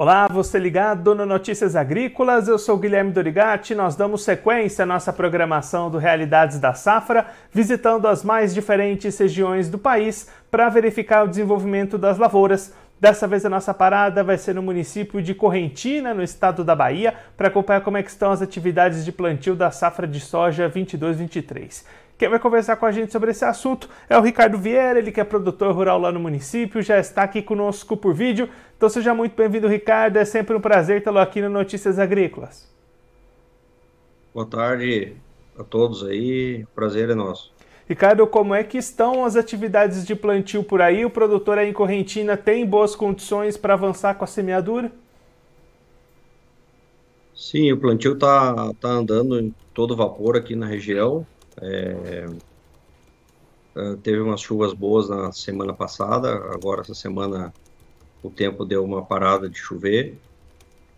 Olá, você ligado no Notícias Agrícolas, eu sou Guilherme Dorigati. Nós damos sequência à nossa programação do Realidades da Safra, visitando as mais diferentes regiões do país para verificar o desenvolvimento das lavouras. Dessa vez a nossa parada vai ser no município de Correntina, no estado da Bahia, para acompanhar como é estão as atividades de plantio da safra de soja 22-23. Quem vai conversar com a gente sobre esse assunto é o Ricardo Vieira, ele que é produtor rural lá no município, já está aqui conosco por vídeo. Então seja muito bem-vindo, Ricardo. É sempre um prazer tê-lo aqui no Notícias Agrícolas. Boa tarde a todos aí, prazer é nosso. Ricardo, como é que estão as atividades de plantio por aí? O produtor aí em Correntina tem boas condições para avançar com a semeadura? Sim, o plantio está tá andando em todo vapor aqui na região. É, é, teve umas chuvas boas na semana passada, agora essa semana o tempo deu uma parada de chover,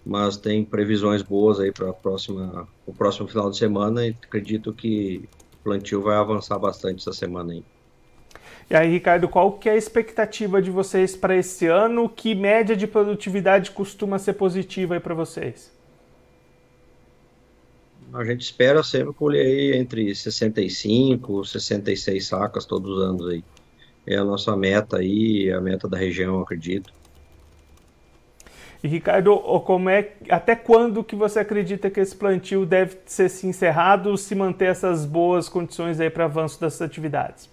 mas tem previsões boas aí para próxima, o próximo final de semana e acredito que o plantio vai avançar bastante essa semana aí. E aí, Ricardo, qual que é a expectativa de vocês para esse ano? Que média de produtividade costuma ser positiva aí para vocês? A gente espera sempre colher aí entre 65 e 66 sacas todos os anos aí. É a nossa meta aí, a meta da região, acredito. E Ricardo, como é, até quando que você acredita que esse plantio deve ser se encerrado, se manter essas boas condições aí para avanço dessas atividades?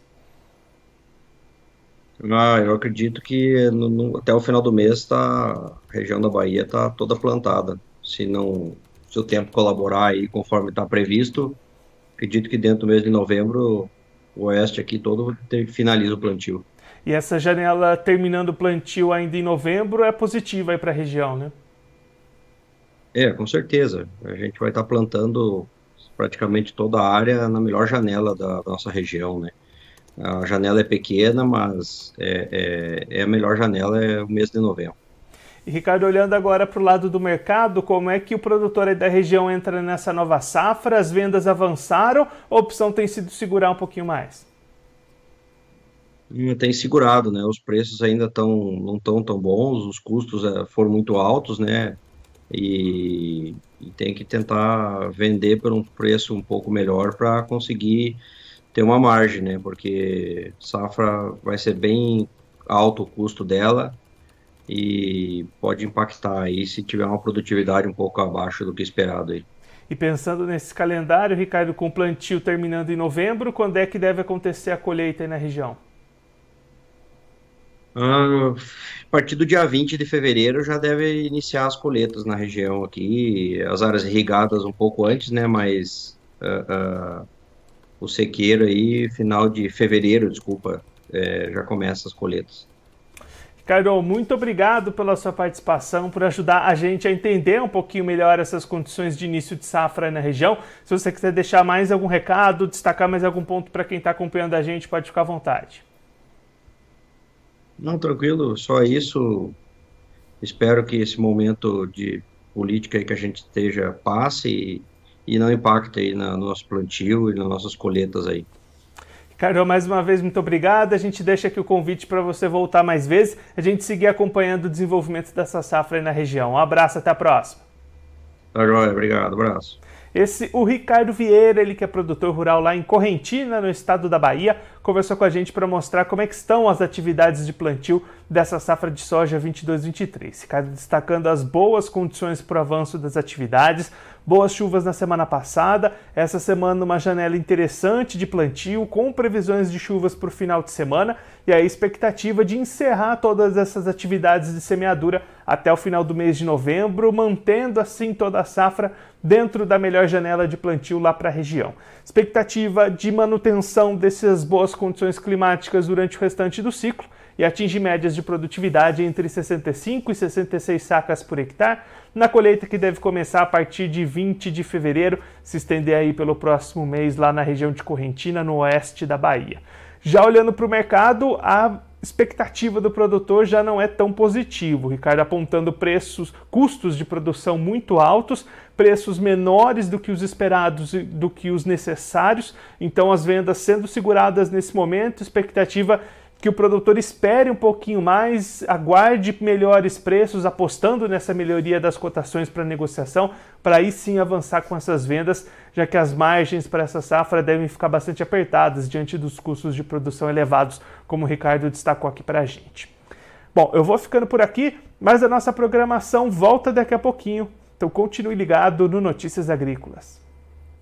Ah, eu acredito que no, no, até o final do mês tá, a região da Bahia está toda plantada. Se não se o tempo colaborar aí conforme está previsto, acredito que dentro do mês de novembro o oeste aqui todo finaliza o plantio. E essa janela terminando o plantio ainda em novembro é positiva aí para a região, né? É, com certeza. A gente vai estar tá plantando praticamente toda a área na melhor janela da nossa região, né? A janela é pequena, mas é, é, é a melhor janela é o mês de novembro. E Ricardo, olhando agora para o lado do mercado, como é que o produtor da região entra nessa nova safra? As vendas avançaram a opção tem sido segurar um pouquinho mais? Hum, tem segurado, né? Os preços ainda tão, não estão tão bons, os custos é, foram muito altos, né? E, e, tem que tentar vender por um preço um pouco melhor para conseguir ter uma margem, né? Porque safra vai ser bem alto o custo dela e pode impactar aí se tiver uma produtividade um pouco abaixo do que esperado aí. E pensando nesse calendário, Ricardo, com o plantio terminando em novembro, quando é que deve acontecer a colheita aí na região? Ah, a partir do dia 20 de fevereiro já deve iniciar as colheitas na região aqui, as áreas irrigadas um pouco antes, né, mas uh, uh, o sequeiro aí, final de fevereiro, desculpa, é, já começa as colheitas. Carol, muito obrigado pela sua participação, por ajudar a gente a entender um pouquinho melhor essas condições de início de safra na região. Se você quiser deixar mais algum recado, destacar mais algum ponto para quem está acompanhando a gente, pode ficar à vontade. Não, tranquilo, só isso. Espero que esse momento de política que a gente esteja passe e, e não impacte aí no nosso plantio e nas nossas colheitas aí. Carol, mais uma vez, muito obrigado. A gente deixa aqui o convite para você voltar mais vezes, a gente seguir acompanhando o desenvolvimento dessa safra aí na região. Um abraço, até a próxima. Tá joia, obrigado, abraço. Esse, o Ricardo Vieira, ele que é produtor rural lá em Correntina, no estado da Bahia, conversou com a gente para mostrar como é que estão as atividades de plantio dessa safra de soja 22-23. Ricardo destacando as boas condições para o avanço das atividades, boas chuvas na semana passada, essa semana uma janela interessante de plantio, com previsões de chuvas para o final de semana. E a expectativa de encerrar todas essas atividades de semeadura até o final do mês de novembro, mantendo assim toda a safra dentro da melhor janela de plantio lá para a região. Expectativa de manutenção dessas boas condições climáticas durante o restante do ciclo e atinge médias de produtividade entre 65 e 66 sacas por hectare, na colheita que deve começar a partir de 20 de fevereiro, se estender aí pelo próximo mês lá na região de Correntina, no oeste da Bahia. Já olhando para o mercado, a expectativa do produtor já não é tão positivo. Ricardo apontando preços, custos de produção muito altos, preços menores do que os esperados e do que os necessários. Então as vendas sendo seguradas nesse momento, expectativa que o produtor espere um pouquinho mais, aguarde melhores preços, apostando nessa melhoria das cotações para negociação, para aí sim avançar com essas vendas, já que as margens para essa safra devem ficar bastante apertadas diante dos custos de produção elevados, como o Ricardo destacou aqui para a gente. Bom, eu vou ficando por aqui, mas a nossa programação volta daqui a pouquinho, então continue ligado no Notícias Agrícolas.